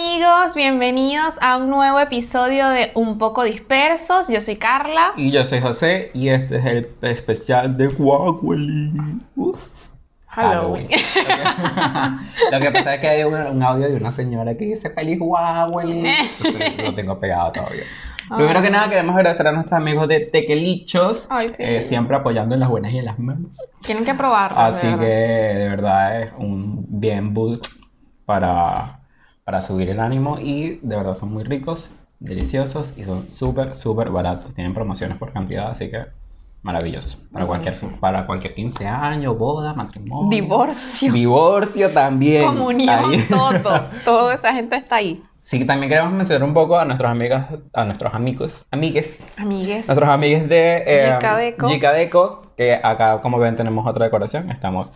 Hola, ¿qué tal amigos? Bienvenidos a un nuevo episodio de Un poco dispersos. Yo soy Carla. Y yo soy José y este es el especial de Guacueli. Halloween. Lo que pasa es que hay un, un audio de una señora que dice feliz Guacueli. Entonces lo tengo pegado todavía. Primero que nada queremos agradecer a nuestros amigos de Tequelichos, Ay, sí. eh, siempre apoyando en las buenas y en las malas. Tienen que probarlo. Así que de verdad es un bien boost para, para subir el ánimo y de verdad son muy ricos, deliciosos y son súper, súper baratos. Tienen promociones por cantidad, así que maravilloso. Para cualquier, para cualquier 15 años, boda, matrimonio. Divorcio, Divorcio también. comunión, Ahí. todo. Toda esa gente está ahí. Sí, también queremos mencionar un poco a nuestros amigas, a nuestros amigos, amigues, Amigues. nuestros amigues de eh, Gica Deco. Gica Deco, que acá como ven tenemos otra decoración, estamos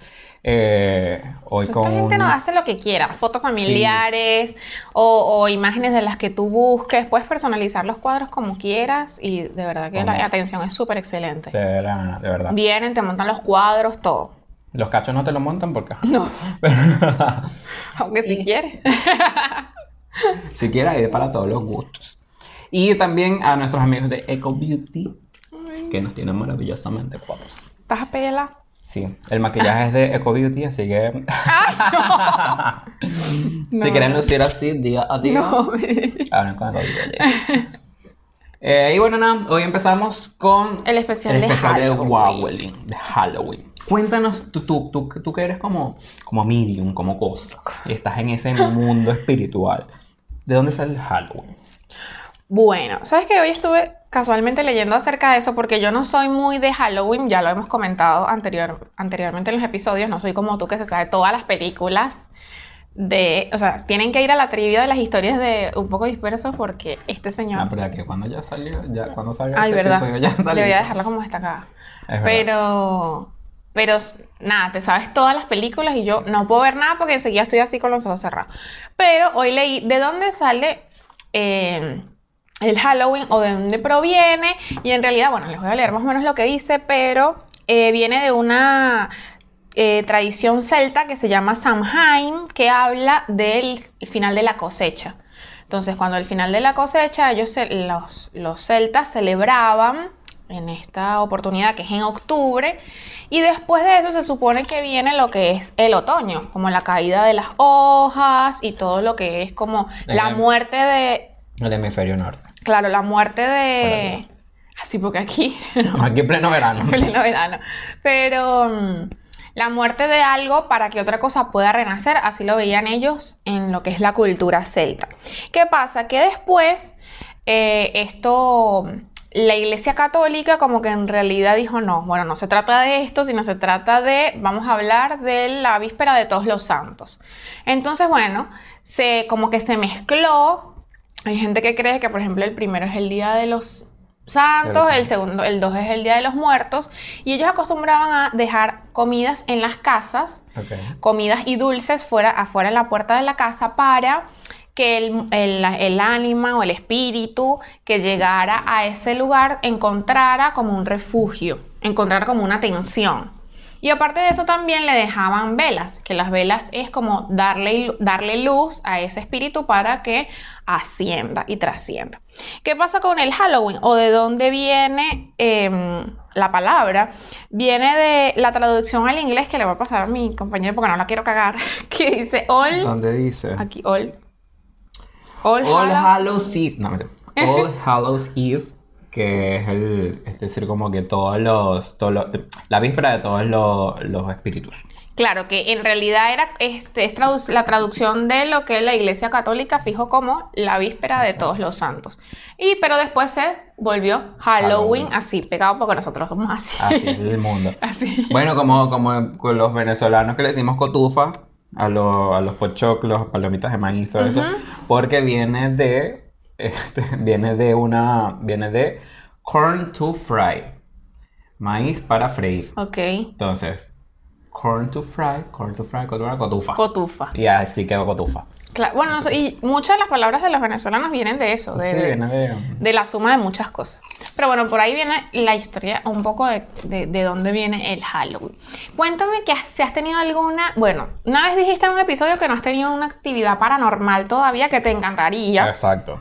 eh, hoy Esta con gente un- nos hace lo que quiera, fotos familiares o, o imágenes de las que tú busques. Puedes personalizar los cuadros como quieras y de verdad que la atención es súper excelente. de, la- de verdad. Vienen, te montan los cuadros, todo. Los cachos no te lo montan porque. No, aunque si quieres. si quieres hay para todos los gustos. Y también a nuestros amigos de Eco Beauty, que nos tienen maravillosamente guapos. ¿Estás a pela? Sí, el maquillaje es de Eco Beauty, así que si quieren lucir así día a día, No. hablen con Eco Beauty. Eh, y bueno, nada, hoy empezamos con El especial el de especial de Halloween. Halloween, de Halloween. Cuéntanos, tú, tú, tú, tú que eres como, como medium, como cosa, y estás en ese mundo espiritual. ¿De dónde sale el Halloween? Bueno, sabes que hoy estuve casualmente leyendo acerca de eso porque yo no soy muy de Halloween, ya lo hemos comentado anterior, anteriormente en los episodios, no soy como tú que se sabe todas las películas de, o sea, tienen que ir a la trivia de las historias de un poco dispersos porque este señor, Ah, pero ya que cuando ya salió, ya cuando salga ay, este verdad, episodio ya está debería listo. dejarla como destacada, Es pero, pero nada, te sabes todas las películas y yo no puedo ver nada porque enseguida estoy así con los ojos cerrados, pero hoy leí de dónde sale eh, el Halloween o de dónde proviene. Y en realidad, bueno, les voy a leer más o menos lo que dice, pero eh, viene de una eh, tradición celta que se llama Samhain, que habla del final de la cosecha. Entonces, cuando el final de la cosecha, ellos, los, los celtas celebraban en esta oportunidad que es en octubre, y después de eso se supone que viene lo que es el otoño, como la caída de las hojas y todo lo que es como la Em. muerte de, El hemisferio norte. Claro, la muerte de... Así porque aquí, Aquí en pleno verano. pleno verano. Pero mm, la muerte de algo para que otra cosa pueda renacer, así lo veían ellos en lo que es la cultura celta. ¿Qué pasa? Que después eh, esto, la Iglesia Católica como que en realidad dijo, no, bueno, no se trata de esto, sino se trata de, vamos a hablar de la víspera de todos los santos. Entonces, bueno, se, como que se mezcló hay gente que cree que, por ejemplo, el primero es el día de los santos, el segundo, el dos es el día de los muertos, y ellos acostumbraban a dejar comidas en las casas, comidas y dulces fuera, afuera en la puerta de la casa para que el, el- el ánima o el espíritu que llegara a ese lugar encontrara como un refugio, encontrara como una atención. Y aparte de eso también le dejaban velas, que las velas es como darle, darle luz a ese espíritu para que ascienda y trascienda. ¿Qué pasa con el Halloween o de dónde viene em, la palabra? Viene de la traducción al inglés que le voy a pasar a mi compañero porque no la quiero cagar, que dice all, ¿Dónde dice? aquí all, all, All Hallow- Hallows Eve. No. All Hallows Eve, que es el, es decir, como que todos los, todos los- la víspera de todos los, los espíritus. Claro, que en realidad era este, es la traducción de lo que la Iglesia Católica fijó como la víspera de todos los santos. Y pero después se volvió Halloween, Halloween. así, pegado porque nosotros somos así. Así es el mundo. Así. Bueno, como, como con los venezolanos que le decimos cotufa, a, los a los pochoclos, palomitas de maíz, todo eso, porque viene de, este, viene de una, viene de corn to fry, maíz para freír. Ok. Entonces, corn to fry, corn to fry, cotufa, cotufa. Y así quedó cotufa. Cla- bueno, y muchas de las palabras de los venezolanos vienen de eso, de, Sí, de- viene de... de la suma de muchas cosas. Pero bueno, por ahí viene la historia un poco de, de, de dónde viene el Halloween. Cuéntame que has- si has tenido alguna, bueno, una vez dijiste en un episodio que no has tenido una actividad paranormal todavía que te encantaría, Exacto,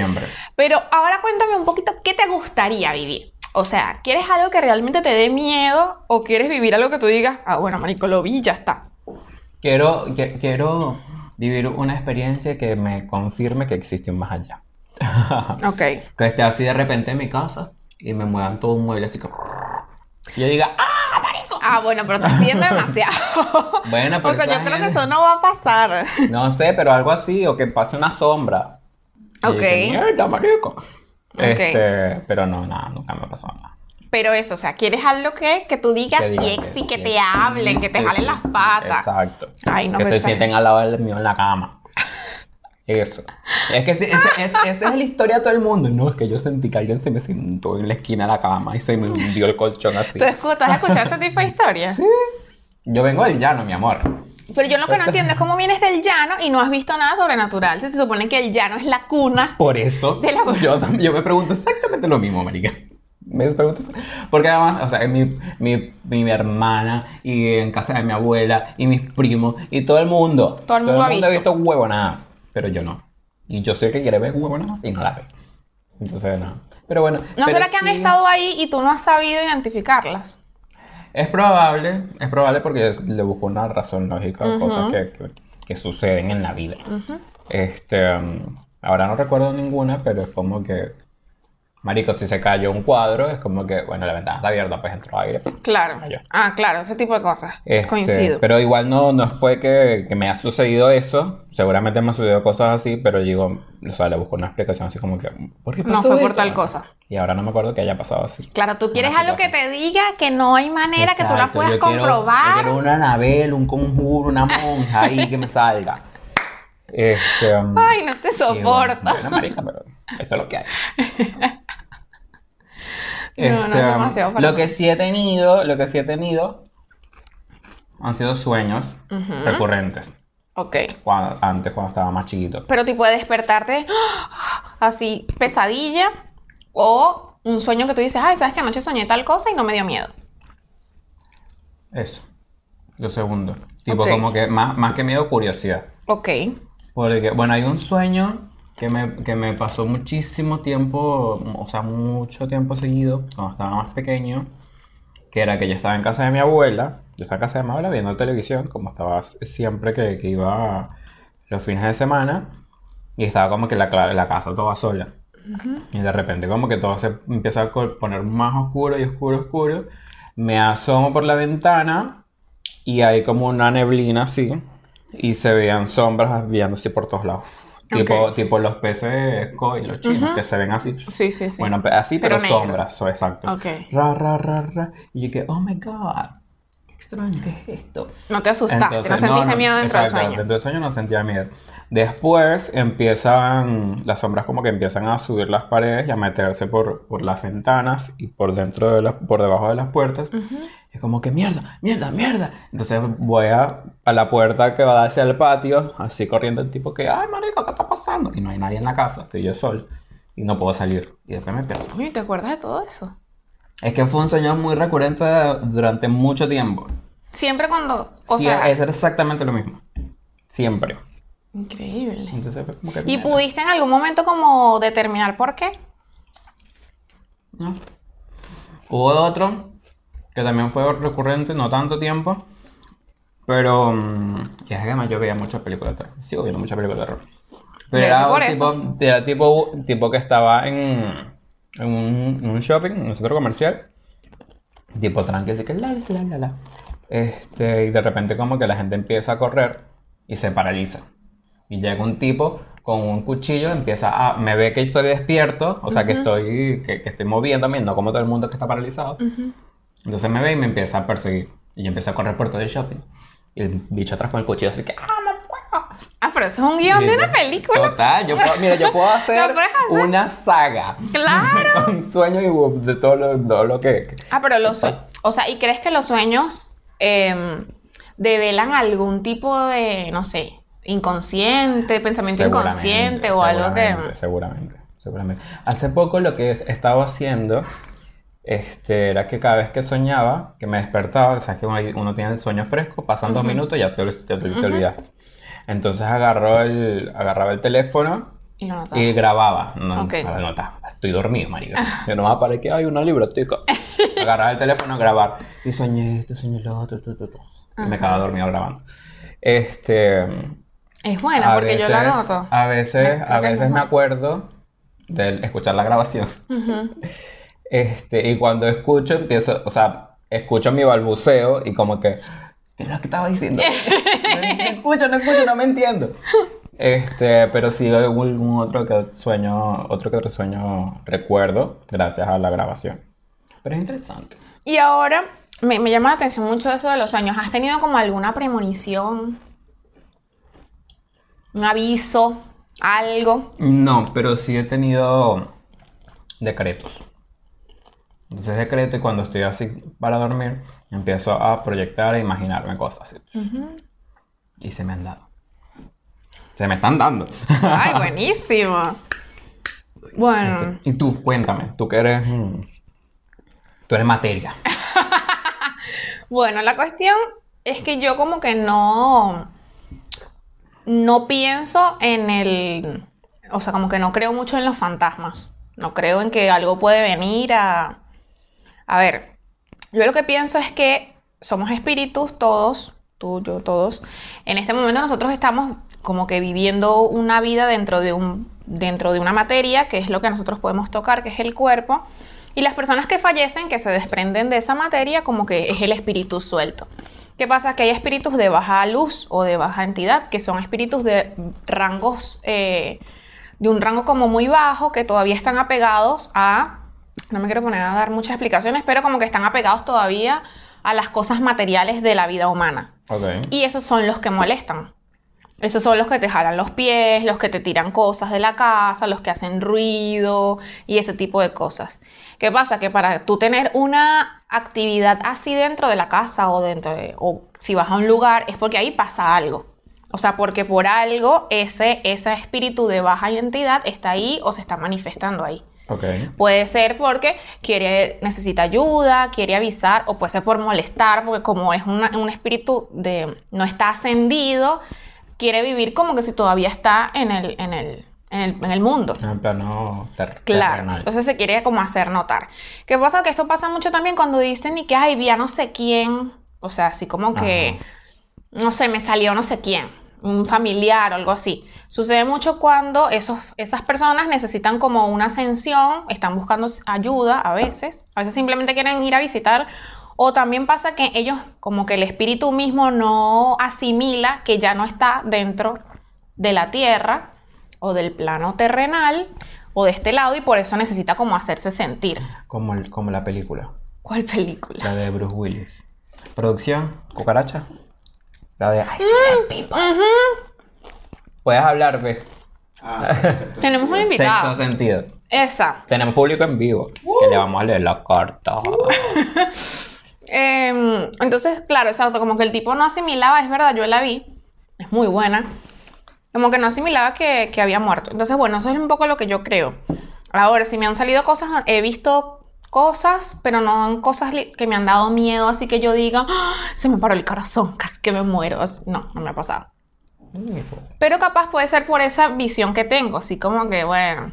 siempre. pero ahora cuéntame un poquito qué te gustaría vivir. O sea, ¿quieres algo que realmente te dé miedo o quieres vivir algo que tú digas, ah, bueno, marico, lo vi ya está? Quiero, que- quiero vivir una experiencia que me confirme que existe un más allá. Ok. que esté así de repente en mi casa y me muevan todo un mueble así que... Y yo diga, ¡ah, marico! Ah, bueno, pero estás pidiendo demasiado. Bueno, o pero sea, esa yo creo que eso no va a pasar. No sé, pero algo así, o que pase una sombra. Y Ok. que, Mierda, marico. Este, pero no, nada, nunca me ha pasado nada. Pero eso, o sea, quieres algo que, que tú digas Que digan sí, que te hablen, que te jalen las patas. Exacto. Ay, no que me se sienten al lado del mío en la cama. Eso. Es que esa es la historia de todo el mundo. No, es que yo sentí que alguien se me sentó en la esquina de la cama y se me hundió el colchón así. ¿Tú, escu- tú has escuchado ese tipo de historias? Sí. Yo vengo del llano, mi amor. Pero yo lo que no entiendo es cómo vienes del llano y no has visto nada sobrenatural. Si se supone que el llano es la cuna. Por eso De la- yo, yo me pregunto exactamente lo mismo, marica. Me pregunto, porque además, o sea, mi, mi, mi hermana y en casa de mi abuela y mis primos y todo el mundo. Todo el mundo ha visto. visto huevonadas, pero yo no. Y yo sé que quiere ver huevonadas y no la ve. Entonces, no. Pero bueno. ¿No pero será que han sí, estado ahí y tú no has sabido identificarlas? Es probable, es probable porque le busco una razón lógica a Ujú. cosas que, que- que suceden en la vida. Ujú. Este, um, ahora no recuerdo ninguna, pero es como que, marico, si se cayó un cuadro, es como que, bueno, la ventana está abierta, pues entró aire. Claro. Ah. Ah, claro, ese tipo de cosas. Este, Coincido. Pero igual no, no fue que, que me ha sucedido eso, seguramente me han sucedido cosas así, pero digo, o sea, le busco una explicación así como que, ¿por qué No pasó fue por esto? tal cosa. Y ahora no me acuerdo que haya pasado así. Claro, tú quieres algo que te diga que no hay manera que tú la puedas yo quiero- comprobar. yo quiero una Anabel, un conjuro, una monja ahí que me salga. Este, um, Ay, no te bueno, soporto. bueno, marica, pero esto es lo que hay. No, no, es Este, um, demasiado para lo mí. que sí he tenido, lo que sí he tenido han sido sueños recurrentes. Ok. Cuando- antes, cuando estaba más chiquito. Pero tipo de despertarte así, pesadilla, o un sueño que tú dices, ay, sabes que anoche soñé tal cosa y no me dio miedo. Eso. Lo segundo. Tipo como que más, más que miedo, curiosidad. Ok. Porque, bueno, hay un sueño que me, que me pasó muchísimo tiempo, o sea, mucho tiempo seguido, cuando estaba más pequeño, que era que yo estaba en casa de mi abuela, yo estaba en casa de mi abuela viendo televisión, como estaba siempre que, que iba los fines de semana, y estaba como que la, la casa toda sola. Y de repente como que todo se empieza a poner más oscuro y oscuro, oscuro. Me asomo por la ventana y hay como una neblina así y se veían sombras así por todos lados. Tipo, Ok. tipo los peces koi, los chinos, Ujú. que se ven así. Sí, sí, sí. Bueno, así Pero pero, sombras, so- exacto. Ok. Ra, ra, ra, ra. Y yo que, oh my god, qué extraño, ¿qué es esto? no te asustaste, Entonces, no sentiste no, miedo dentro exacto, del sueño. Dentro del sueño no sentía miedo. Después empiezan, las sombras como que empiezan a subir las paredes y a meterse por, por las ventanas y por dentro de las, por debajo de las puertas. Ujú. Es como que mierda, mierda, mierda. Entonces voy a, a la puerta que va hacia el patio, así corriendo el tipo que, ay marico, ¿qué está pasando? Y no hay nadie en la casa, estoy yo solo. Y no puedo salir. Y después me pierdo. Uy, ¿te acuerdas de todo eso? Es que fue un sueño muy recurrente durante mucho tiempo. Siempre cuando, o Sí, sea, es exactamente lo mismo. Siempre. Increíble. Entonces fue como que... ¿Y pudiste en algún momento como determinar por qué? No. Hubo otro que también fue recurrente, no tanto tiempo, pero mm, y es que además yo veía muchas películas de terror, sigo viendo muchas películas de terror. Pero era por un eso. tipo, era tipo, tipo que estaba en, en un, en un shopping, en un centro comercial, tipo tranqui, así que la la la la la. Este, y de repente como que la gente empieza a correr y se paraliza. Y llega un tipo con un cuchillo, empieza a, me ve que estoy despierto, o sea que estoy, que, que estoy moviéndome, no como todo el mundo que está paralizado. Entonces me ve y me empieza a perseguir. Y yo empiezo a correr por todo el shopping. Y el bicho atrás con el cuchillo, así que, ¡ah, no puedo! Ah, pero eso es un guion de una película. Total, yo puedo, mira, yo puedo hacer, una saga. Claro. Con sueños y de todo lo, todo lo que... Ah, pero los sueños, o sea, ¿y crees que los sueños em, develan algún tipo de, no sé, inconsciente, pensamiento inconsciente o algo que... Seguramente, seguramente. Hace poco lo que he estado haciendo este, era que cada vez que soñaba, que me despertaba, o sea, que uno, uno tiene el sueño fresco, pasan dos minutos y ya te, ya te- olvidaste. Entonces agarró el, agarraba el teléfono Y notaba. y grababa. No, Ok. no, no, estoy dormido, marica. Yo no me para que hay una libretica. Agarraba el teléfono grabar. Y soñé esto, soñé lo otro, tu, tu, tu. Y me quedaba dormido grabando. Este... Es buena a porque yo la noto. A veces, a veces me acuerdo de escuchar la grabación. Este, y cuando escucho, empiezo, o sea, escucho mi balbuceo y como que, ¿qué es lo que estaba diciendo? No, no escucho, no escucho, no me entiendo. Este, pero sí algún algún otro que sueño, otro que otro sueño recuerdo gracias a la grabación. Pero es interesante. Y ahora me, me llama la atención mucho eso de los sueños. ¿Has tenido como alguna premonición? ¿Un aviso? ¿Algo? No, pero sí he tenido decretos. Entonces decreto y cuando estoy así para dormir, empiezo a proyectar e imaginarme cosas. Y se me han dado. Se me están dando. Ay, buenísimo. Bueno, Y tú, cuéntame, tú que eres. Tú eres materia. bueno, la cuestión es que yo como que no, no pienso en el, o sea, como que no creo mucho en los fantasmas. No creo en que algo puede venir a, a ver, yo lo que pienso es que somos espíritus todos, tú, yo, todos. En este momento nosotros estamos como que viviendo una vida dentro de un, dentro de una materia, que es lo que nosotros podemos tocar, que es el cuerpo. Y las personas que fallecen, que se desprenden de esa materia, como que es el espíritu suelto. ¿Qué pasa? Que hay espíritus de baja luz o de baja entidad, que son espíritus de rangos, eh, de un rango como muy bajo, que todavía están apegados a, no me quiero poner a dar muchas explicaciones, pero como que están apegados todavía a las cosas materiales de la vida humana. Y esos son los que molestan. Esos son los que te jalan los pies, los que te tiran cosas de la casa, los que hacen ruido y ese tipo de cosas. ¿Qué pasa? Que para tú tener una actividad así dentro de la casa o dentro de, o si vas a un lugar, es porque ahí pasa algo. O sea, porque por algo ese, ese espíritu de baja identidad está ahí o se está manifestando ahí. Ok. Puede ser porque quiere, necesita ayuda, quiere avisar, o puede ser por molestar, porque como es una- un espíritu de no está ascendido, quiere vivir como que si todavía está en el, en el, en el, en el mundo. En plano ter- Claro, terrenal. entonces se quiere como hacer notar. ¿Qué pasa? Que esto pasa mucho también cuando dicen y que, ay, vi a no sé quién, o sea, así como que, no sé, me salió no sé quién, un familiar o algo así. Sucede mucho cuando esos, esas personas necesitan como una ascensión, están buscando ayuda a veces, a veces simplemente quieren ir a visitar, o también pasa que ellos, como que el espíritu mismo no asimila que ya no está dentro de la tierra o del plano terrenal o de este lado y por eso necesita como hacerse sentir. Como, el- como la película. ¿Cuál película? La de Bruce Willis. Producción, cucaracha. La de. Ay, People. Ujú. Puedes hablar, ve. Ah. Tenemos un Sexto invitado. sentido. Esa. Tenemos público en vivo. Que le vamos a leer la carta. Em, entonces, claro, exacto, como que el tipo no asimilaba, es verdad, yo la vi, es muy buena, como que no asimilaba que, que había muerto. Entonces, bueno, eso es un poco lo que yo creo. Ahora, si me han salido cosas, he visto cosas, pero no cosas que me han dado miedo, así que yo diga, "Ah, se me paró el corazón, casi que me muero. No, no me ha pasado. Pero capaz puede ser por esa visión que tengo, así como que, bueno,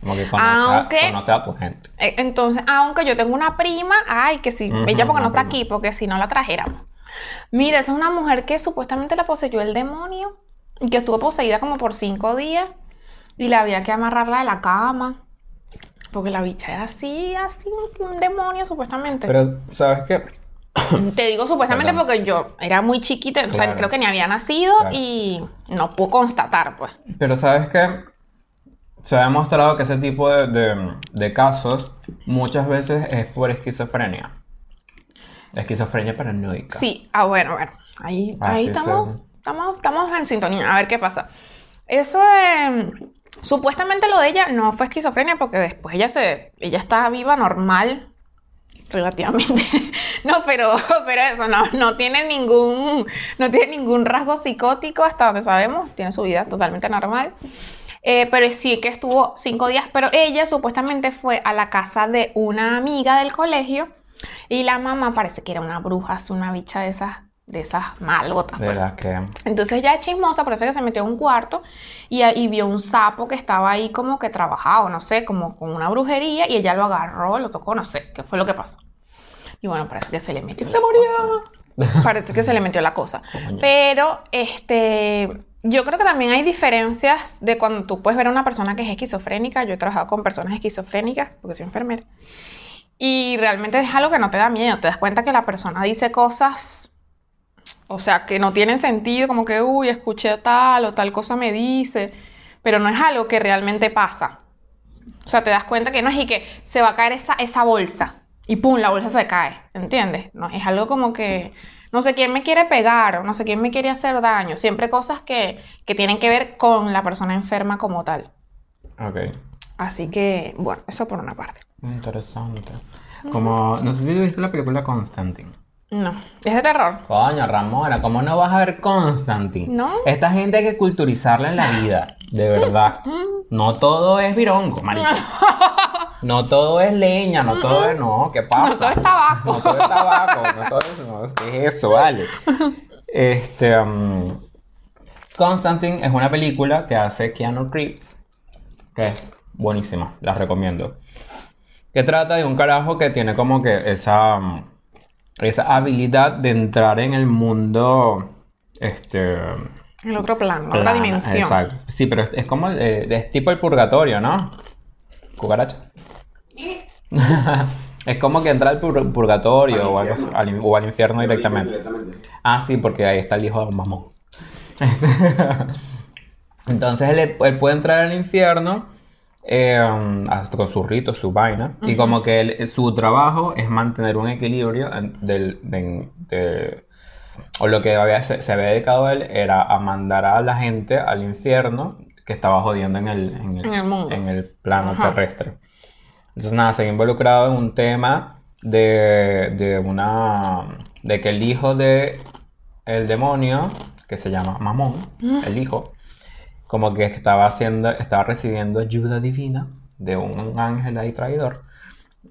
Como que Aunque- a, tu gente. Eh, Entonces, aunque yo tengo una prima, ay, que sí, Ujú, ella porque no está prima. aquí, porque si no la trajéramos. Mira, esa es una mujer que supuestamente la poseyó el demonio que estuvo poseída como por cinco días y la había que amarrarla de la cama. Porque la bicha era así, así, un, demonio supuestamente. Pero, ¿sabes qué? Te digo supuestamente Perdón. porque yo era muy chiquita, o sea, creo que ni había nacido Claro. y no puedo constatar, pues. Pero sabes que se ha demostrado que ese tipo de, de- de casos muchas veces es por esquizofrenia. Esquizofrenia paranoica. Sí, ah, bueno, bueno. Ahí, ahí es, estamos. Estamos, estamos en sintonía. A ver qué pasa. Eso de. Supuestamente lo de ella no fue esquizofrenia porque después ella se. Ella está viva normal. relativamente. no, pero, pero eso no, no tiene ningún, no tiene ningún rasgo psicótico hasta donde sabemos, tiene su vida totalmente normal. Eh, pero sí que estuvo cinco días, pero ella supuestamente fue a la casa de una amiga del colegio y la mamá parece que era una bruja, una bicha de esas, de esas malgotas. De pues. las que. Entonces ya es chismosa, parece que se metió a un cuarto y, y vio un sapo que estaba ahí como que trabajado, no sé, como con una brujería y ella lo agarró, lo tocó, no sé, qué fue lo que pasó. Y bueno, parece que se le metió. ¡Se murió! Parece que se le metió la cosa. Pero, este, yo creo que también hay diferencias de cuando tú puedes ver a una persona que es esquizofrénica. Yo he trabajado con personas esquizofrénicas porque soy enfermera. Y realmente es algo que no te da miedo. Te das cuenta que la persona dice cosas, o sea, que no tienen sentido, como que, uy, escuché tal o tal cosa me dice, pero no es algo que realmente pasa. O sea, te das cuenta que no es y que se va a caer esa, esa bolsa y pum, la bolsa se cae, ¿entiendes? No, es algo como que no sé quién me quiere pegar o no sé quién me quiere hacer daño. Siempre cosas que, que tienen que ver con la persona enferma como tal. Ok. Así que, bueno, eso por una parte. Interesante. Como. No sé si viste la película Constantine. No, es de terror. Coño, Ramona, ¿cómo no vas a ver Constantine? No. Esta gente hay que culturizarla en la vida, de verdad. No todo es virongo, marico. No todo es leña, no todo es. No, ¿qué pasa? No todo es tabaco. No todo es tabaco, no todo es. No, ¿Qué es eso, vale? Este. um, Constantine es una película que hace Keanu Reeves, que es buenísima, la recomiendo. Que trata de un carajo que tiene como que esa. um, esa habilidad de entrar en el mundo. Este. El otro plano, otra plana, dimensión. Exacto. Sí, pero es, es como. eh, es tipo el purgatorio, ¿no? Cucaracha. es como que entra al pur- purgatorio Al o, algo al, in- o al infierno directamente. Directamente. Ah, sí, porque ahí está el hijo de un mamón. Este, Entonces él, él puede entrar al infierno eh, hasta con sus ritos, su vaina. Y como que su trabajo es mantener un equilibrio del, de- de- o lo que había- se, se había dedicado él era a mandar a la gente al infierno que estaba jodiendo en el, en En el mundo. en el plano Ajá. terrestre. Entonces, nada, se ve involucrado en un tema de, de una. de que el hijo de el demonio, que se llama Mamón, el hijo, como que estaba haciendo, estaba recibiendo ayuda divina de un ángel ahí traidor,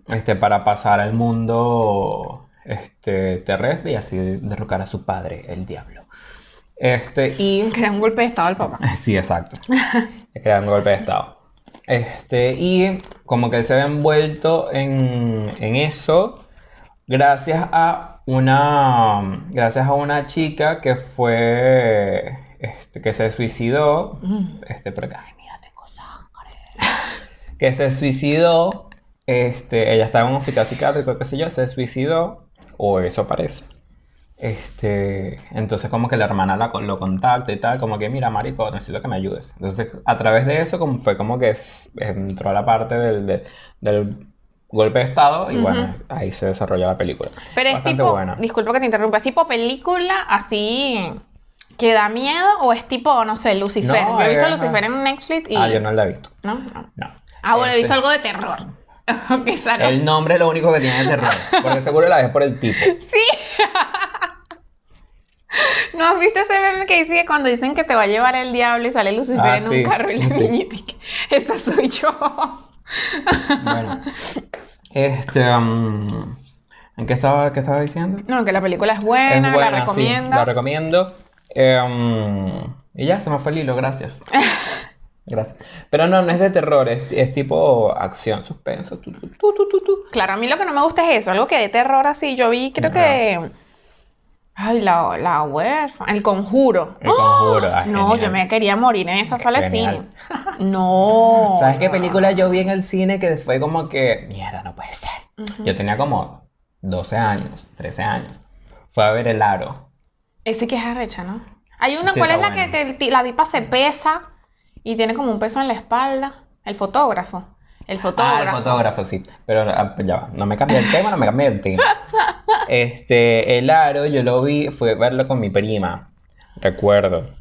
este, para pasar al mundo este, terrestre y así derrocar a su padre, el diablo. Este, y da un golpe de estado al papá. Sí, exacto. Le crean un golpe de estado. Este, y como que él se ve envuelto en, en eso gracias a una gracias a una chica que fue este, que se suicidó este por acá, ay, mira, tengo sangre. que se suicidó este, ella estaba en un hospital psiquiátrico, qué sé yo, se suicidó o eso parece. Este, entonces como que la hermana la, lo contacta y tal, como que mira, marico, necesito que me ayudes. Entonces a través de eso como fue como que es- entró la parte del, de- del golpe de estado y bueno, ahí se desarrolla la película. Pero es Bastante tipo, buena. disculpa que te interrumpa, es tipo película así que da miedo o es tipo, no sé, Lucifer. No, yo he visto es- Lucifer en Netflix y... Ah, yo no la he visto. ¿No? No. No. Ah, bueno, he visto Este, algo de terror. El nombre es lo único que tiene de terror, porque seguro la ves por el tipo. Sí. ¿No has visto ese meme que dice que cuando dicen que te va a llevar el diablo y sale Lucifer Ah, en sí, un carro y la niñita esa soy yo? Bueno, este, um, ¿en qué estaba, qué estaba diciendo? No, que la película es buena, Es buena, la sí, recomiendas. la recomiendo. Eh, um, y ya, se me fue el hilo, gracias. Gracias. Pero no, no es de terror, es, es tipo acción, suspenso. tu, tu, tu, tu, tu. Claro, a mí lo que no me gusta es eso, algo que de terror así. Yo vi, creo que. Ay, la, la huérfana, el conjuro. El Conjuro, ah, No, genial. yo me quería morir en esa sala de cine. No. ¿Sabes qué película yo vi en el cine que fue como que, mierda, no puede ser? Yo tenía como 12 años, 13 años. Fue a ver El Aro. Ese que es arrecha, ¿no? Hay una, Sí, ¿cuál es está la que, buena. que el ti- la tipa se pesa y tiene como un peso en la espalda? El fotógrafo. El Ah, fotógrafo. el fotógrafo, sí. Pero ah, ya va, no me cambié el tema, no me cambié el tema. Este, el aro, yo lo vi, fue verlo con mi prima. Recuerdo.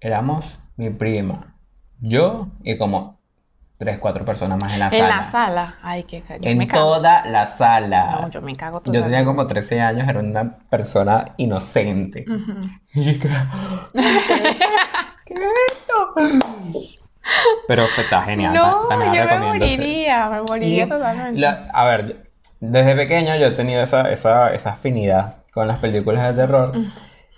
Éramos mi prima, yo y como tres, cuatro personas más en la En sala. la sala. Ay, qué yo En me cago. toda la sala. No, yo me cago Yo tenía como 13 años, era una persona inocente. Ujú. Y yo dije, ¿qué es esto? Pero fue- está genial. No, también yo me moriría, me moriría Y totalmente. la- a ver, desde pequeño yo he tenido esa, esa, esa afinidad con las películas de terror.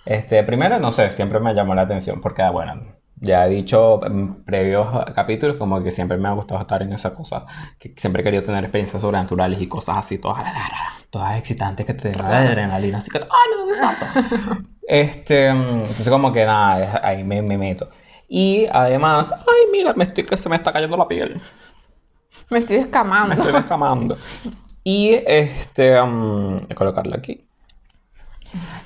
Este, primero, no sé, siempre me llamó la atención porque, bueno, ya he dicho en previos capítulos como que siempre me ha gustado estar en esa cosa, que siempre he querido tener experiencias sobrenaturales y cosas así, todas, todas excitantes que te la adrenalina, así que, ¡ay, no, santo! Este, mm, entonces como que nada, ahí me, me meto. Y además, ay, mira, me estoy, que se me está cayendo la piel. Me estoy Me descamando. estoy descamando. Y este, um, voy a colocarlo aquí.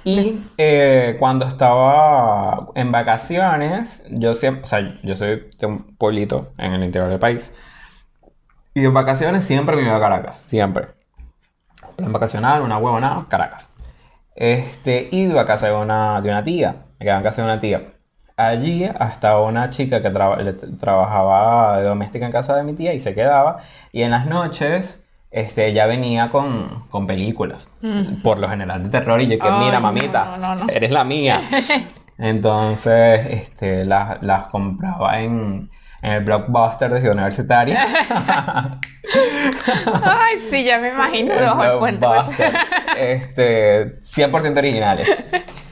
Y eh, cuando estaba en vacaciones, yo siempre, o sea, yo soy de un pueblito en el interior del país. Y en vacaciones siempre me iba a Caracas, siempre. Plan vacacional, una huevona, Caracas. Este, iba a casa de una, de una tía, me quedaba en casa de una tía. Allí hasta una chica que trabajaba de doméstica en casa de mi tía y se quedaba. Y en las noches, este, ella venía con, con películas, Mm. por lo general de terror. Y yo que, Ay, mira, mamita, no, no, no. eres la mía. Entonces, este, las, las compraba en, en el blockbuster de Ciudad Universitaria. Ay, sí, ya me imagino pues. Blockbuster. Este, 100% originales.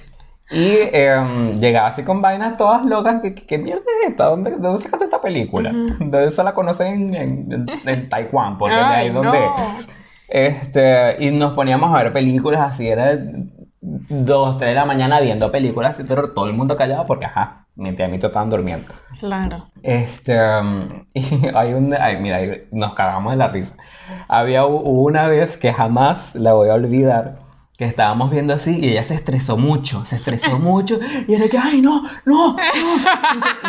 Y em, llegaba así con vainas todas locas. ¿Qué, qué- mierda es esta? ¿Dónde, de dónde sacaste esta película? Ujú. De eso la conocen en, en, en Taiwán, porque de ahí Ay, donde. Este, y nos poníamos a ver películas así, era 2, 3 de la mañana viendo películas, pero todo el mundo callado porque, ajá, mi tía y mi tío estaban durmiendo. Claro. Este, um, y hay un, ay, mira, nos cagamos de la risa. Había hubo una vez que jamás la voy a olvidar, que estábamos viendo así y ella se estresó mucho, se estresó mucho y era que, ay, no, no, no.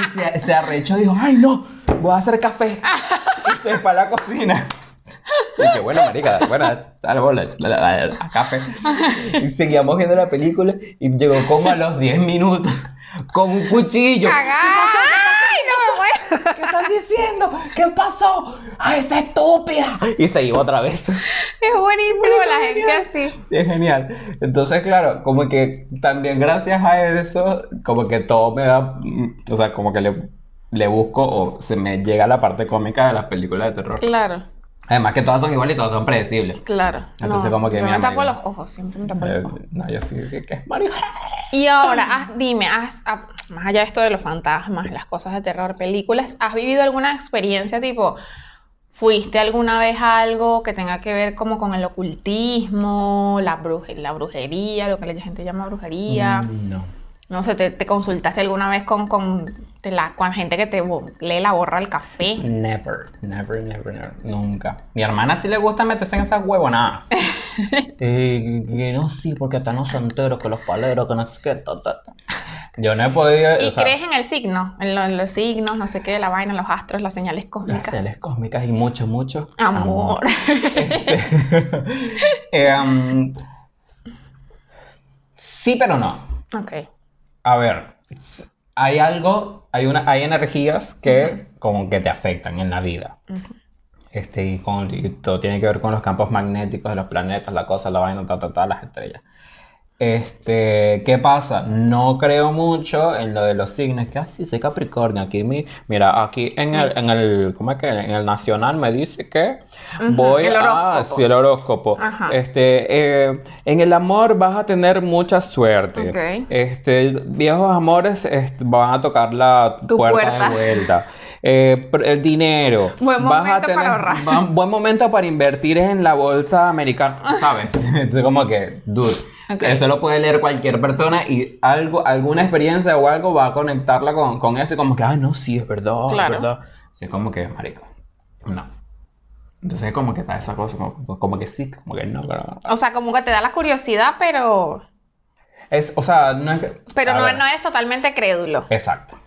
Y se, se arrechó y dijo, ay, no, voy a hacer café. Y se fue a la cocina. Y que bueno, marica, bueno, salvo la, la- la- la- a café. Y seguíamos viendo la película y llegó como a los 10 minutos con un cuchillo. ¡Ay, no me muero! ¿Qué están diciendo? ¿Qué pasó? ¡Ay, esa estúpida! Y se iba otra vez. Es buenísimo la gente así. Es genial. Entonces, claro, como que también gracias a eso, como que todo me da, o sea, como que le, le busco o se me llega la parte cómica de las películas de terror. Claro, Además que todas son iguales y todas son predecibles. claro. Entonces, como que yo me tapo los ojos, siempre me tapo Eh, los ojos. no, yo sí, que, es Mario. Y ahora, dime, has- ah, más allá de esto de los fantasmas, las cosas de terror, películas, ¿has vivido alguna experiencia tipo, fuiste alguna vez a algo que tenga que ver como con el ocultismo, la, bruje- la brujería, lo que la gente llama brujería? Mm, No. No sé, ¿te, te consultaste alguna vez con, con, la, con gente que te lee la borra al café? Never, never, never, never, nunca. Mi hermana sí le gusta meterse en esas huevonadas. Que no, sí, porque están los santeros, que los paleros, que no sé qué. ta, ta, ta. Yo no he podido. ¿Y o sea, crees en el signo? En, lo- en los signos, no sé qué, la vaina, los astros, las señales Las cósmicas. señales cósmicas y mucho, mucho. Amor. Este, eh, um, sí, pero no. ok. A ver, hay algo, hay una, hay energías que como que te afectan en la vida. Este, y, con, y todo tiene que ver con los campos magnéticos de los planetas, la cosa, la vaina, ta, ta, ta, las estrellas. Este, ¿qué pasa? No creo mucho en lo de los signos, que así soy Capricornio, aquí mi, mira, aquí en el, en el, ¿cómo es que? En el nacional me dice que voy el a, sí, el horóscopo. Ajá. Este, eh, en el amor vas a tener mucha suerte. Ok. Este, viejos amores este, van a tocar la Tu puerta, puerta. de vuelta. Eh, el dinero. Buen vas a momento para ahorrar. va- buen momento para invertir en la bolsa americana, ¿sabes? Entonces como que, dude, Ok. eso lo puede leer cualquier persona y algo, alguna experiencia o algo va a conectarla con, con eso y como que, ay, no, sí, es verdad, Claro. es verdad. Así como que, marico, no. Entonces como que está esa cosa, como, como que sí, como que no, pero... O sea, como que te da la curiosidad, pero, Es, o sea, no es que... pero no, no eres totalmente crédulo. Exacto.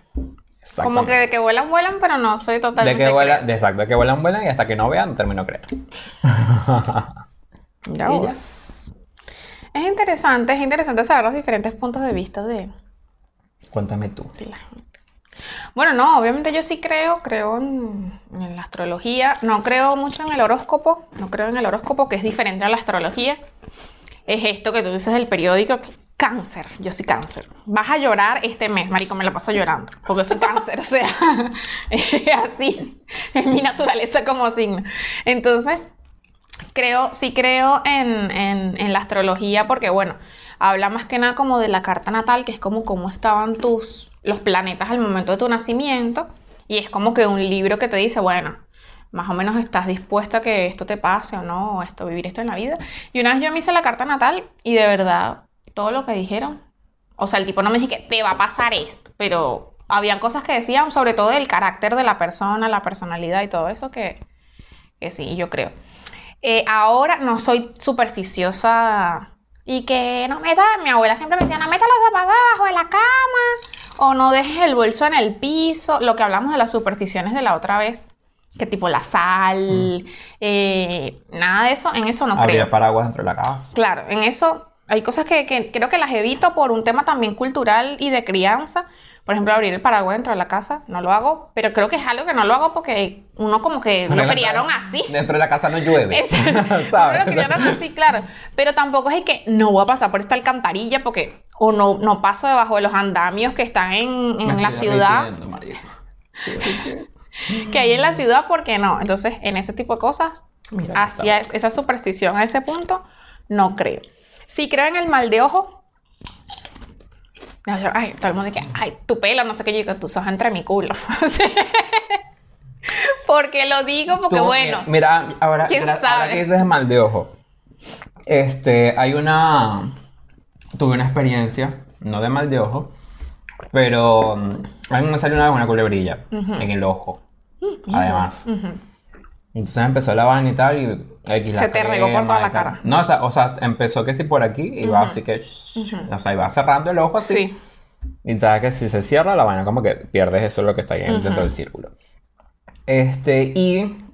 Como que de que vuelan, vuelan, pero no soy De totalmente que vuelan, de exacto, de que vuelan, vuelan y hasta que no vean, termino Y ya. vos. Es interesante, es interesante saber los diferentes puntos de vista de, Cuéntame tú. de la gente. Bueno, no, obviamente yo sí creo, creo en, en la astrología, no creo mucho en el horóscopo, no creo en el horóscopo que es diferente a la astrología. Es esto que tú dices del periódico, cáncer, yo soy cáncer. Vas a llorar este mes, marico, me la paso llorando, porque soy cáncer, o sea, es así, es mi naturaleza como signo. Entonces, creo, sí creo en, en- en la astrología porque, bueno, habla más que nada como de la carta natal, que es como cómo estaban tus, los planetas al momento de tu nacimiento, y es como que un libro que te dice, bueno, más o menos estás dispuesta a que esto te pase o no, o esto, vivir esto en la vida. Y una vez yo me hice la carta natal y de verdad, todo lo que dijeron, o sea, el tipo no me dijo que te va a pasar esto, pero habían cosas que decían, sobre todo del carácter de la persona, la personalidad y todo eso, que, que sí, yo creo. Eh, ahora no soy supersticiosa y que no metas, mi abuela siempre me decía, no metas los zapatos abajo de la cama o no dejes el bolso en el piso, lo que hablamos de las supersticiones de la otra vez, que tipo la sal, eh, nada de eso, en eso no Había creo. paraguas dentro de la casa. Claro, en eso hay cosas que, que creo que las evito por un tema también cultural y de crianza. Por ejemplo, abrir el paraguas dentro de la casa, no lo hago, pero creo que es algo que no lo hago porque uno como que lo criaron así. Dentro de la casa no llueve. Es- lo criaron así, claro. Pero tampoco es que no voy a pasar por esta alcantarilla porque o no, no paso debajo de los andamios que están en, la ciudad, que hay en la ciudad, porque no. Entonces, en ese tipo de cosas, Mira, hacia esa superstición a ese punto, no creo. Sí creo en el mal de ojo. Ay, todo el mundo dice, ay, tu pelo, no sé qué, yo digo, tus ojos entre mi culo. porque lo digo, porque Tú, bueno. mi- Mira, ahora, ¿Quién ahora sabe? que dices de mal de ojo. Este, hay una. Tuve una experiencia, no de mal de ojo, pero mm, a mí me salió una vez una culebrilla en el ojo. Además. Ujú. Entonces empezó la vaina y tal, y X, la Se te regó por toda la cara. No, o sea, o sea, empezó que sí por aquí, y va Ujú. así que. Ujú. O sea, iba cerrando el ojo así. Sí. Y sabes que si se cierra la vaina, como que pierdes eso lo que está ahí dentro del círculo. Este, y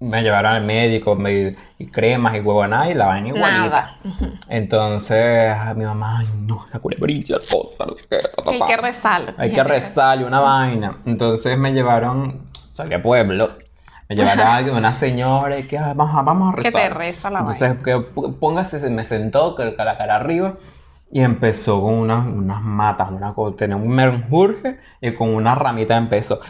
me llevaron al médico, me, y cremas y huevonada, y la vaina igualita. Nada. Ujú. Entonces, mi mamá, ay no, la culebrilla, cosa, no sé qué, ta, ta, Hay ta. que rezar. Hay que rezarle una vaina. Entonces me llevaron, salí a pueblo, me llevaron a una señora y que "Ay, vamos, a- vamos a Que rezar. te reza la Entonces, que póngase, se me sentó con la cara arriba y empezó con unas, unas matas, una tenía un menjurje y con una ramita empezó.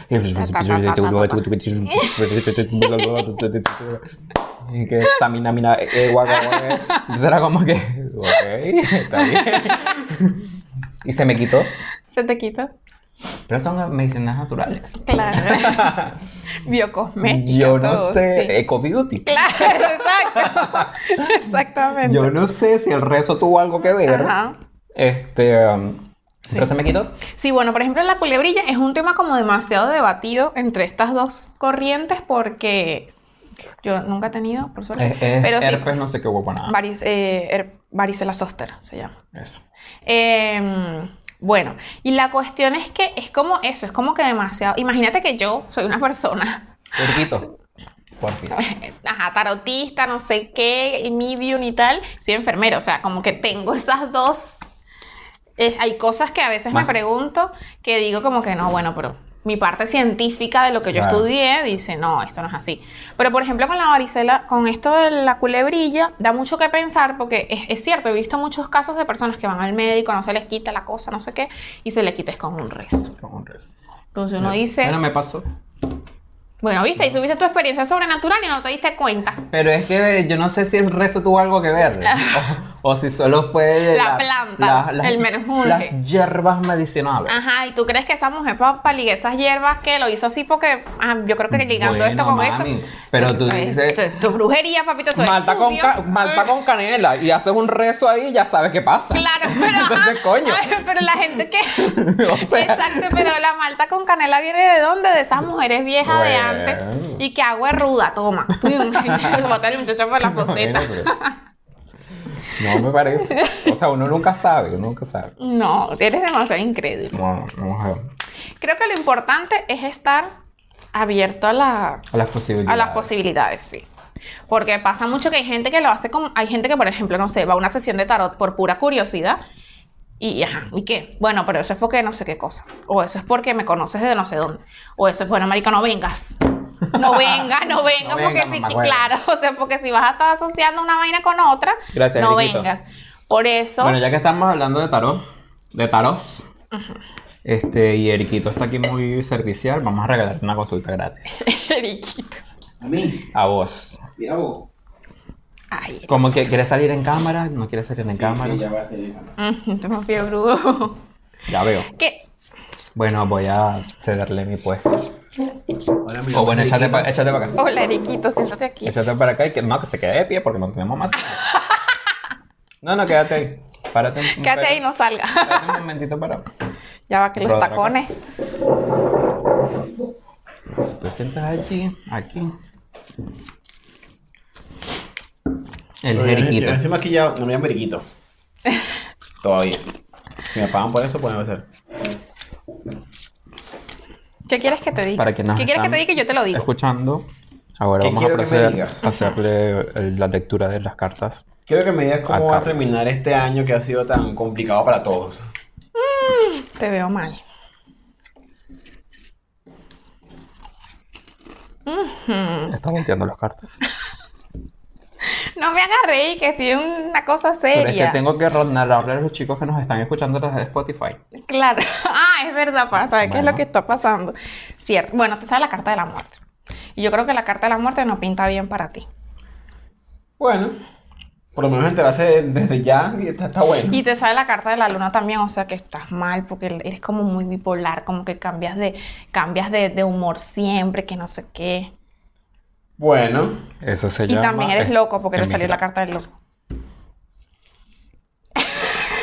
Y que esta mina, mina, eh, guaca, guaca. Entonces era como que, ok, está bien. Y se me quitó. Se te quita. Pero son medicinas naturales. Claro. Biocosmética. Yo no sé, sí. Eco Beauty. Claro, exacto. Exactamente. Yo no sé si el rezo tuvo algo que ver. Ajá. Este, um, Sí. pero se me quitó. Sí, bueno, por ejemplo, la culebrilla es un tema como demasiado debatido entre estas dos corrientes porque yo nunca he tenido, por suerte. Es, es pero sí, herpes, no sé qué huevo nada. varic- eh, her- varicela zoster se llama. Eso. Em, bueno, y la cuestión es que es como eso, es como que demasiado. Imagínate que yo soy una persona. Porfis. ajá, tarotista, no sé qué, medium y tal, soy enfermera, o sea, como que tengo esas dos. eh, hay cosas que a veces Más- me pregunto que digo como que no, bueno, pero mi parte científica de lo que yo Claro. estudié dice, no, esto no es así. Pero por ejemplo con la varicela, con esto de la culebrilla, da mucho que pensar porque es, es cierto, he visto muchos casos de personas que van al médico, no se les quita la cosa, no sé qué, y se le quita es con un rezo. Con un rezo. Entonces uno dice, Bueno, me pasó. Bueno, viste, y tuviste tu experiencia sobrenatural y no te diste cuenta. Pero es que yo no sé si el rezo tuvo algo que ver. O, o si solo fue La planta, el menjurje. Las hierbas medicinales. Ajá, y tú crees que esa mujer para ligar esas hierbas que lo hizo así porque ah, yo creo que ligando Bueno, esto con mami, esto. pero tú es- dices- esto es- esto es brujería, papito, eso es Malta con, estudio. ca- malta con canela y haces un rezo ahí y ya sabes qué pasa. Claro, pero, Entonces, ajá, coño. ay, pero la gente que... O sea, Exacto, pero la malta con canela viene de dónde? De esas mujeres viejas de Bueno. antes. Y que agua ruda, toma. Pum, botar el muchacho por la bueno, poseta. pero- No me parece. O sea, uno nunca sabe, uno nunca sabe. No, eres demasiado incrédulo. Bueno, vamos a ver. Creo que lo importante es estar abierto a la, A las posibilidades. a las posibilidades, sí. Porque pasa mucho que hay gente que lo hace como, hay gente que, por ejemplo, no sé, va a una sesión de tarot por pura curiosidad Y ajá, ¿y qué? Bueno, pero eso es porque no sé qué cosa. O eso es porque me conoces de no sé dónde. O eso es, bueno, marica, no vengas. No vengas, no vengas, No porque si, claro, o sea, porque si vas a estar asociando una vaina con otra, Gracias, no vengas. Por eso, Bueno, ya que estamos hablando de tarot, de tarot, este, y Eriquito está aquí muy servicial, vamos a regalarte una consulta gratis. Eriquito. A mí, A vos. mira vos. Ay, ¿Cómo que quieres salir en cámara? ¿No quieres salir en Sí, cámara? sí, ya voy a salir en cámara. mm, tú me fui brudo. Ya veo. ¿Qué? Bueno, voy a cederle mi puesto. Hola, mi O bueno, échate, pa- échate para acá. Hola, Eriquito, siéntate aquí. Échate para acá y que no, que se quede de pie porque no tenemos más. No, no, quédate ahí. Párate un, ¿Qué hace ahí? No salga. Párate un momentito para. Ya va que los Roda acá. tacones. Te sientas allí, aquí. El Yo jeriquito. estoy maquillado, no me llamo Eriquito. Todavía. Si me pagan por eso, pueden hacer. ¿Qué quieres que te diga? Para que nos ¿Qué quieres que te diga? Yo te lo digo. Escuchando. Ahora ¿Qué vamos a quiero que me proceder digas? a hacerle el- la lectura de las cartas. Quiero que me digas cómo va a terminar este año que ha sido tan complicado para todos. Te veo mal. Ujú. Está volteando las cartas. No me hagas reír, que estoy en una cosa Pero es que seria. tengo que narrarle a los chicos que nos están escuchando desde Spotify. Claro. Ah, es verdad, para saber qué es lo que está pasando. Cierto. Bueno, te sale la carta de la muerte. Y yo creo que la carta de la muerte no pinta bien para ti. Bueno, por lo menos enterarse desde ya y está, está bueno. Y te sale la carta de la luna también, o sea que estás mal porque eres como muy bipolar, como que cambias de, cambias de, de humor siempre, que no sé qué. Bueno, Eso se Y llama. también eres es- loco porque te salió la carta del loco.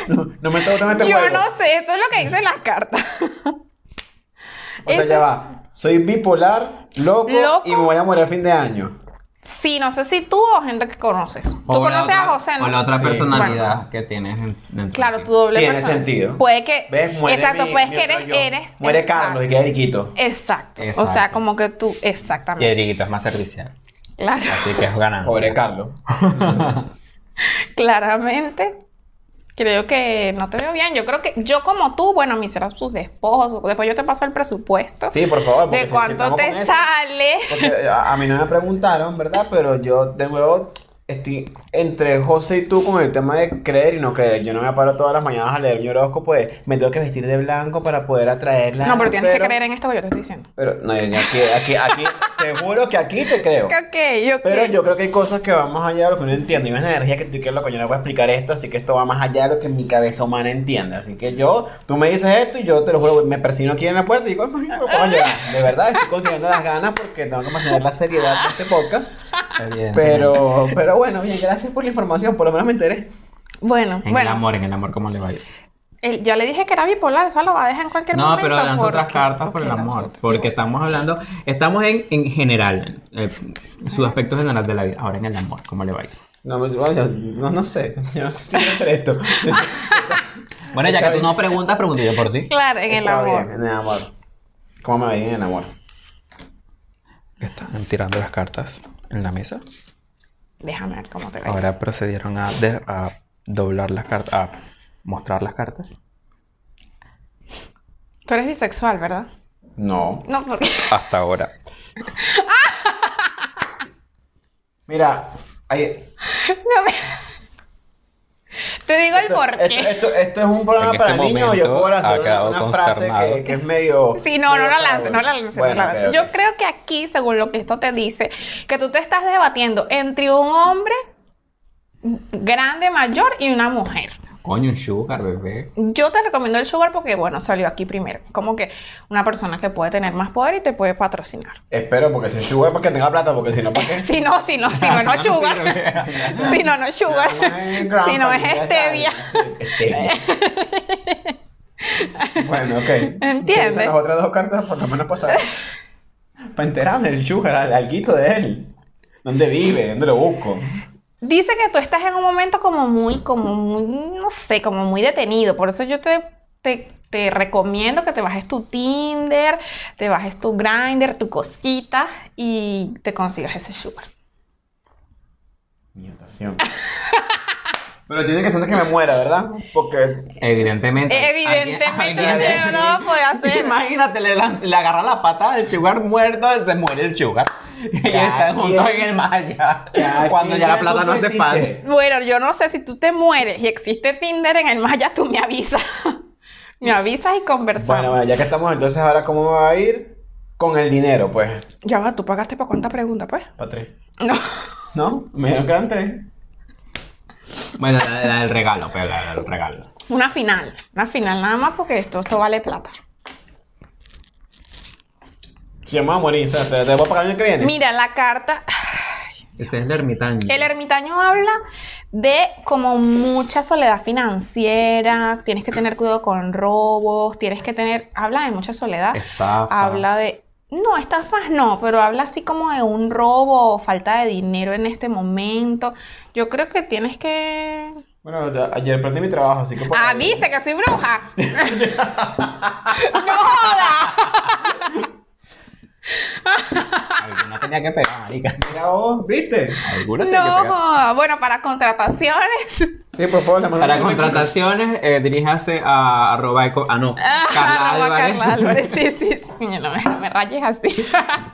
no, no me toques este Yo juego. no sé, eso es lo que dicen las cartas. O sea, Eso- ya va. Soy bipolar, loco, Loco. y me voy a morir a fin de año. Sí, no sé si tú o gente que conoces. Tú O conoces otra- a José, ¿no? O la otra Sí. personalidad Bueno. que tienes en, dentro Claro, tu doble Tiene persona- sentido. Puede que. ¿Ves? Muere exacto, mi- puedes que eres. eres Muere exacto. Carlos y queda Eriquito. Exacto. O Exacto. sea, como que tú. Y Exactamente. Eriquito es más servicial. Claro. Así que es ganancia. Pobre Carlos. Claramente. Creo que no te veo bien. Yo creo que yo como tú, bueno, mis serán sus despojos. Después yo te paso el presupuesto. Sí, por favor. de cuánto te sale. Porque a mí no me preguntaron, ¿verdad? Pero yo de nuevo estoy entre José y tú con el tema de creer y no creer. Yo no me paro todas las mañanas a leer mi horóscopo, pues me tengo que vestir de blanco para poder atraerla. No, pero tienes que creer en esto que yo te estoy diciendo. Pero no, yo- aquí, aquí, aquí, te juro que aquí te creo. Ok, ok. Pero yo creo que hay cosas que van más allá de lo que uno entiende. Y una energía que tú que yo no voy a explicar esto, así que esto va más allá de lo que mi cabeza humana entiende. Así que yo, tú me dices esto y yo te lo juro, me persino aquí en la puerta y digo, "Ay, me puedo llegar. De verdad, estoy continuando las ganas porque tengo que mantener la seriedad de este podcast. Evidentemente. Pero, pero bueno, bien, gracias por la información, por lo menos me enteré. Bueno, En bueno. el amor, en el amor, ¿cómo le va a ir? ya le dije que era bipolar, eso lo va a dejar en cualquier No, momento. pero lanza otras cartas por el amor. Porque estamos hablando, estamos en, en general, eh, su aspecto general de la vida. Ahora en el amor, ¿cómo le va a ir? No, yo- no, no sé, yo no sé si quiero hacer esto. Bueno, ya Está que tú bien. no preguntas, pregunto yo por ti. Claro, en el Está amor. bien, en el amor. ¿Cómo me va a ir en el amor? Están tirando las cartas en la mesa. Déjame ver cómo te va. Ahora procedieron a, de- a doblar las cartas, a mostrar las cartas. Tú eres bisexual, ¿verdad? No. No, porque. Hasta ahora. Mira, hay, Te digo el Esto, por esto, qué. esto- esto es un programa En para este niños yo puedo ha hacer una, frase que, que es medio. Sí, no, no la lances, sabor. no la lances, Bueno, no la lances. ok, Yo creo que aquí, según lo que esto te dice, que tú te estás debatiendo entre un hombre grande, mayor y una mujer. Coño, un sugar, bebé. Yo te recomiendo el sugar porque, bueno, salió aquí primero. Como que una persona que puede tener más poder y te puede patrocinar. Espero, porque si es sugar, para que tenga plata, porque si no, ¿para qué? Si no, si no, si no, no sugar. Si no, no sugar. Si no es stevia. bueno, ok. ¿Entiendes? Las otras dos cartas, por lo menos pasar. Para enterarme del sugar, al alguito de él. ¿Dónde vive? ¿Dónde lo busco? Dice que tú estás en un momento como muy, como muy, no sé, como muy detenido. Por eso yo te, te, te recomiendo que te bajes tu Tinder, te bajes tu Grindr, tu cosita y te consigas ese sugar. Mi. Pero tiene que ser antes que me muera, ¿verdad? Porque Evidentemente. Evidentemente alguien- no lo podía hacer. Imagínate, le, le agarra la pata del sugar muerto, se muere el sugar. Y están juntos en el cada Cuando ya la plata no hace falta. fetiche. Bueno, yo no sé si tú te mueres y existe Tinder en el Maya, tú me avisas. me avisas y conversamos. Bueno, bueno, ya que estamos entonces ahora, ¿cómo me va a ir? Con el dinero, pues. Ya va, tú pagaste para cuánta pregunta, pues. Para tres. No. ¿No? Me dijeron que eran tres. Bueno, la, la del regalo, pero la del regalo. Una final. Una final nada más porque esto, esto vale plata. Si vamos a morir, sea, te, te voy a pagar el año que viene. Mira, la carta. Este es el ermitaño. El ermitaño habla de como mucha soledad financiera, tienes que tener cuidado con robos, tienes que tener, habla de mucha soledad, Estafa. habla de, no, estafas no, pero habla así como de un robo o falta de dinero en este momento. Yo creo que tienes que... Bueno, ya- ayer perdí mi trabajo, así que... por Ah, ahí- viste que soy bruja. no. Alguna tenía que pegar, marica. Mira vos, ¿viste? Alguna tenía que No pegar. Bueno, para contrataciones. Sí, por favor, Para contrataciones, eh, diríjase a arroba eco- Ah, no. Ah, Carla arroba Álvarez. Carla Álvarez. Sí, sí, sí. No me, no me rayes así.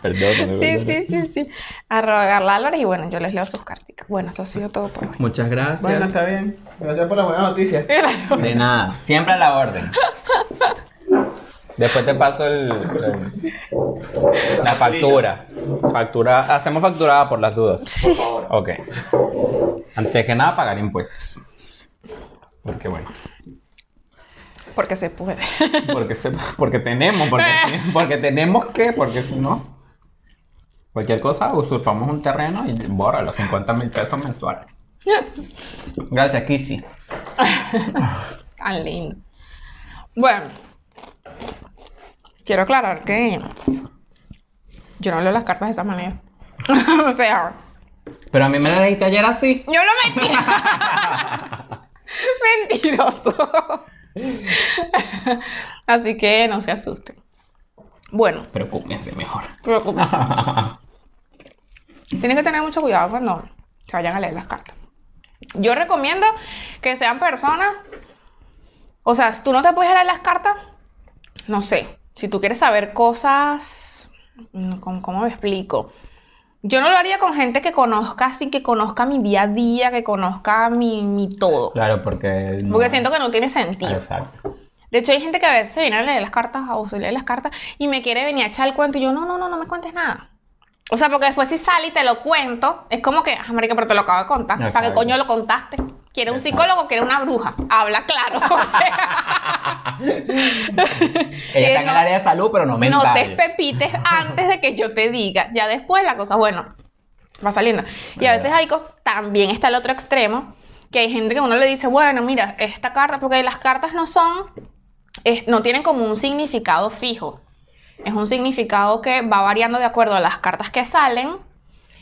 Perdóname, Sí, perdóname. sí, sí, sí. Arroba Carla Álvarez y bueno, yo les leo sus carticas. Bueno, esto ha sido todo por hoy. Muchas gracias. Bueno, está bien. Gracias por las buenas noticias. De nada. Siempre a la orden. Después te paso el, el- la factura. Factura. Hacemos facturada por las dudas. Sí. Ok. Antes que nada, pagar impuestos. Porque bueno. Porque se puede. Porque, se- porque tenemos, porque, porque tenemos que, porque si no, cualquier cosa, usurpamos un terreno y borra los 50 mil pesos mensuales. Gracias, Kissy. Tan lindo. Bueno, quiero aclarar que yo no leo las cartas de esa manera. o sea, Pero a mí me la leíste ayer así. yo no mentira. Mentiroso. Así que no se asusten. Bueno, Preocúpense mejor. preocúpate. Tienen que tener mucho cuidado cuando se vayan a leer las cartas. Yo recomiendo que sean personas, o sea, tú no te puedes leer las cartas, no sé, si tú quieres saber cosas, mm, ¿cómo, cómo me explico? Yo no lo haría con gente que conozca, así que conozca mi día a día, que conozca mi, mi todo. Claro, porque. no- Porque siento que no tiene sentido. Exacto. De hecho, hay gente que a veces viene a leer las cartas o se lee las cartas y me quiere venir a echar el cuento y yo, no, no, no, no me cuentes nada. O sea, porque después si sale y te lo cuento, es como que, ah, marica, pero te lo acabo de contar. ¿Para qué Exacto. coño lo contaste? ¿Quiere un Exacto. psicólogo o quiere una bruja? Habla claro. O sea, Ella está en no- el área de salud, pero no no mental. te pepites antes de que yo te diga. Ya después la cosa, bueno, va saliendo. Y a veces hay cosas, también está el otro extremo, que hay gente que uno le dice, bueno, mira, esta carta, porque las cartas no son, es- no tienen como un significado fijo. Es un significado que va variando de acuerdo a las cartas que salen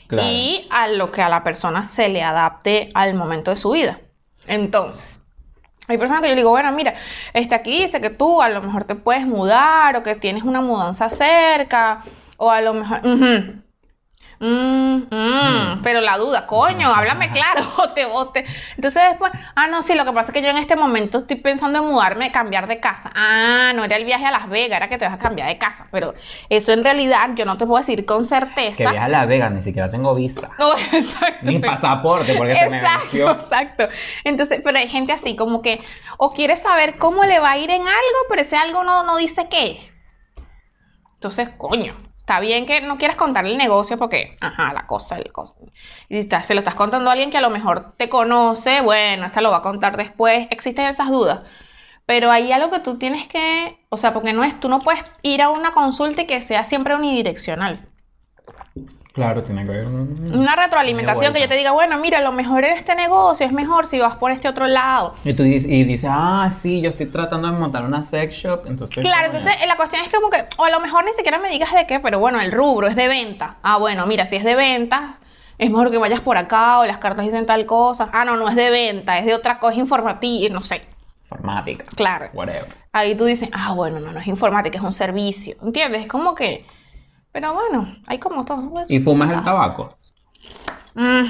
Claro. y a lo que a la persona se le adapte al momento de su vida. Entonces, hay personas que yo digo, bueno, mira, este aquí dice que tú a lo mejor te puedes mudar o que tienes una mudanza cerca o a lo mejor... Mm, mm, pero la duda, coño, háblame claro, o te, o te- Entonces después, ah, no, sí, lo que pasa es que yo en este momento estoy pensando en mudarme, cambiar de casa. Ah, no era el viaje a Las Vegas, era que te vas a cambiar de casa. Pero eso en realidad yo no te puedo decir con Que certeza. viaja a Las Vegas, ni siquiera tengo visa. No, exacto. Ni pasaporte, porque se me Exacto, venció. exacto. Entonces, pero hay gente así como que o quiere saber cómo le va a ir en algo, pero ese algo no, no dice qué. Entonces, coño, está bien que no quieras contarle el negocio porque, ajá, la cosa, el cosa. Y si se lo estás contando a alguien que a lo mejor te conoce, bueno, esta lo va a contar después. Existen esas dudas. Pero hay algo que tú tienes que, o sea, porque no es, tú no puedes ir a una consulta y que sea siempre unidireccional. Claro, tiene que haber un... Una retroalimentación que yo te diga, bueno, mira, lo mejor en este negocio es mejor si vas por este otro lado. Y tú dices, y dices, ah, sí, yo estoy tratando de montar una sex shop, entonces... Claro, entonces eh, la cuestión es como que, o a lo mejor ni siquiera me digas de qué, pero bueno, el rubro es de venta. Ah, bueno, mira, si es de ventas, es mejor que vayas por acá o las cartas dicen tal cosa. Ah, no, no es de venta, es de otra cosa informativa, no sé. Informática. Claro. Whatever. Ahí tú dices, ah, bueno, no, no es informática, es un servicio. ¿Entiendes? Es como que, pero bueno, hay como todo. ¿Y fumas el tabaco? Una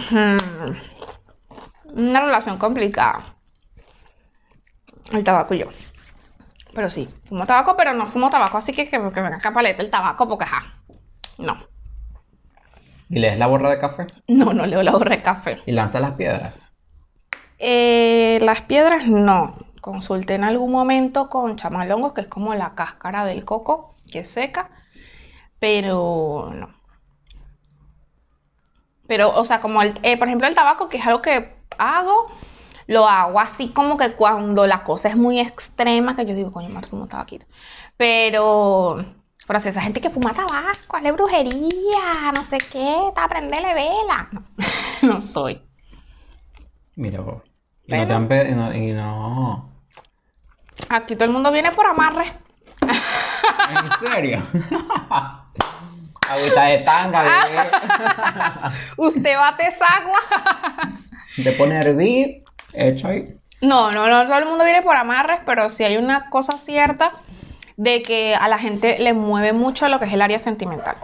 relación complicada. El tabaco y yo. Pero sí, fumo tabaco, pero no fumo tabaco, así que que, que venga acá paleta el tabaco, porque ajá. No. ¿Y lees la borra de café? No, no leo la borra de café. ¿Y lanzas las piedras? Eh, las piedras no. Consulté en algún momento con chamalongos, que es como la cáscara del coco, que es seca, pero no. Pero, o sea, como el, eh, por ejemplo el tabaco, que es algo que hago, lo hago así como que cuando la cosa es muy extrema, que yo digo, coño, me fumo tabaquito. Pero, pero si esa gente que fuma tabaco, hazle brujería, no sé qué, está prendele vela. No, no soy. Mira vos. Y Pero- no te han pe- y no, y no- Aquí todo el mundo viene por amarre. ¿En serio? Agüita de tanga, bebé. Usted bate esa agua. Te pone a hervir, hecho ahí. No, no, no, todo el mundo viene por amarres, pero sí hay una cosa cierta de que a la gente le mueve mucho lo que es el área sentimental.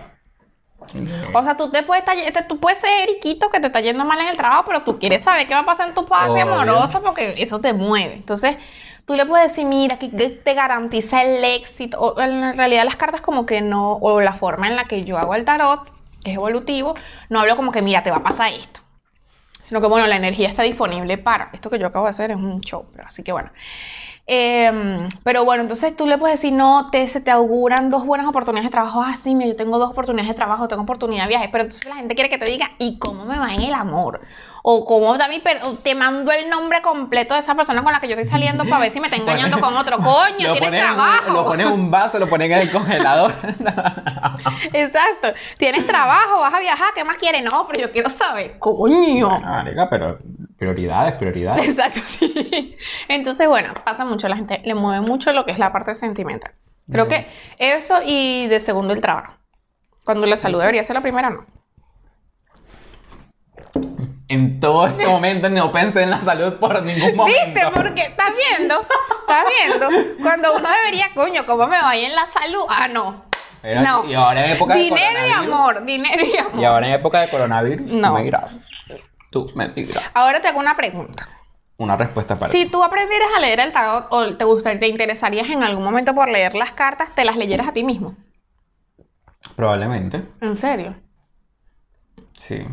O sea, tú te puedes, te- tú puedes ser eriquito que te está yendo mal en el trabajo, pero tú quieres saber qué va a pasar en tu parte Obvio. amorosa porque eso te mueve. Entonces, tú le puedes decir, mira, que, te garantiza el éxito. O en realidad las cartas como que no, o la forma en la que yo hago el tarot, que es evolutivo, no hablo como que, mira, te va a pasar esto. Sino que, bueno, la energía está disponible para. Esto que yo acabo de hacer es un show, pero así que bueno. Em, pero bueno, entonces tú le puedes decir, no, te, se te auguran dos buenas oportunidades de trabajo. Ah, sí, mira, yo tengo dos oportunidades de trabajo, tengo oportunidad de viaje. Pero entonces la gente quiere que te diga, ¿y cómo me va en el amor? O cómo también te mando el nombre completo de esa persona con la que yo estoy saliendo para ver si me está engañando con otro. Coño, Lo tienes trabajo. lo pones en un vaso, lo pones en el congelador. Exacto. Tienes trabajo, vas a viajar, ¿qué más quieres? No, pero yo quiero saber. Coño. Bueno, pero prioridades, prioridades. Exacto, sí. Entonces, bueno, pasa mucho, la gente le mueve mucho lo que es la parte sentimental. Creo que eso y de segundo el trabajo. Cuando la salud debería ser la primera, no. En todo este momento no pensé en la salud por ningún momento. ¿Viste? Porque estás viendo, estás viendo. Cuando uno debería, coño, ¿cómo me va en la salud? Ah, no. Pero- no. Y ahora en época de Dinero y amor, dinero y amor. Y ahora en época de coronavirus, No. mira, tú, mentira. Ahora te hago una pregunta. Una respuesta para Si tú aprendieras a leer el tarot o te gusta, te interesarías en algún momento por leer las cartas, te las leyeras a ti mismo. Probablemente, ¿En serio? sí.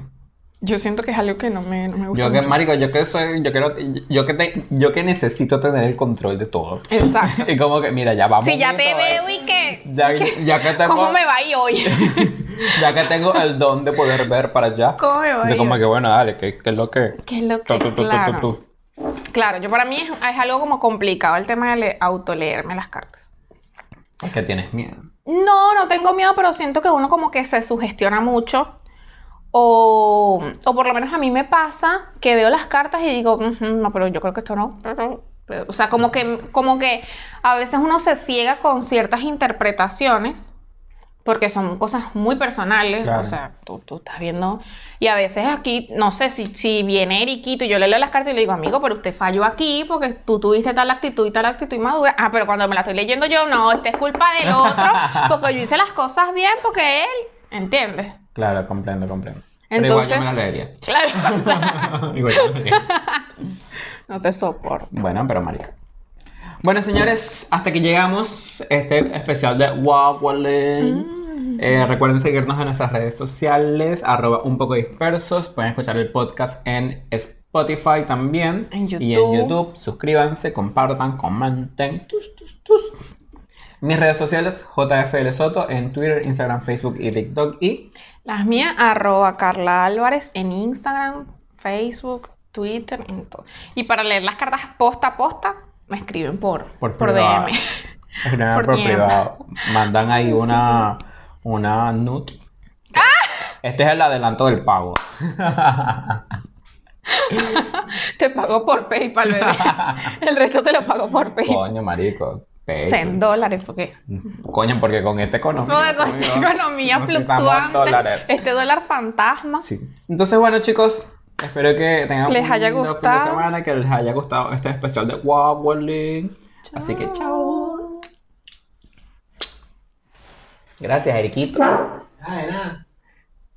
Yo siento que es algo que no me, no me gusta. Yo que, mucho. marico, yo que soy, yo quiero, yo que te, yo que necesito tener el control de todo. Exacto. Y como que, mira, ya vamos. Si ya te veo y que. Ya, ya que tengo, ¿Cómo me va a ir hoy? ya que tengo el don de poder ver para allá. ¿Cómo me va ir como que bueno, dale, ¿qué, qué es lo que? ¿Qué es lo que.? tu, tu, claro. tu. Claro, yo para mí es, es algo como complicado el tema de le- autoleerme las cartas. Es que tienes miedo. No, no tengo miedo, pero siento que uno como que se sugestiona mucho. O, o por lo menos a mí me pasa que veo las cartas y digo, "Ujú, no, pero yo creo que esto no. O sea, como que, como que a veces uno se ciega con ciertas interpretaciones porque son cosas muy personales. Claro. O sea, tú, tú estás viendo. Y a veces aquí, no sé, si, si viene Eriquito y yo le leo las cartas y le digo, amigo, pero usted falló aquí porque tú tuviste tal actitud y tal actitud inmadura. Ah, pero cuando me la estoy leyendo yo, no, esta es culpa del otro porque yo hice las cosas bien porque él, ¿entiendes? Claro, comprendo, comprendo. Entonces- Pero igual yo me la leería. Claro, o sea, Igual yo me la leería. no te soporto. Bueno, pero marica. Bueno, señores, hasta que llegamos este especial de Wawaling. Mm. Eh, recuerden seguirnos en nuestras redes sociales, arroba un poco dispersos. Pueden escuchar el podcast en Spotify también. En Y en YouTube. YouTube. Suscríbanse, compartan, comenten. Tus, tus, tus. Mis redes sociales, JFL Soto, en Twitter, Instagram, Facebook y TikTok. Y Las mías, arroba Carla Álvarez en Instagram, Facebook, Twitter, en todo. Y para leer las cartas posta a posta, me escriben por, por, por, privado. DM. Escriban Por por, privado. Mandan ahí una, una nut. ¡Ah! Este es el adelanto del pago. Te pago por PayPal, bebé. El resto te lo pago por PayPal. Coño, marico. Pay. 100 dólares, porque Coño, porque con esta economía. Porque con esta coño, economía necesitamos fluctuante, dólares. este dólar fantasma. Sí. Entonces, bueno, chicos, espero que tengan Les un haya lindo fin de gustado. semana, que les haya gustado este especial de Wobbling. Así que, chao. Gracias, Eriquito. Ah, de nada.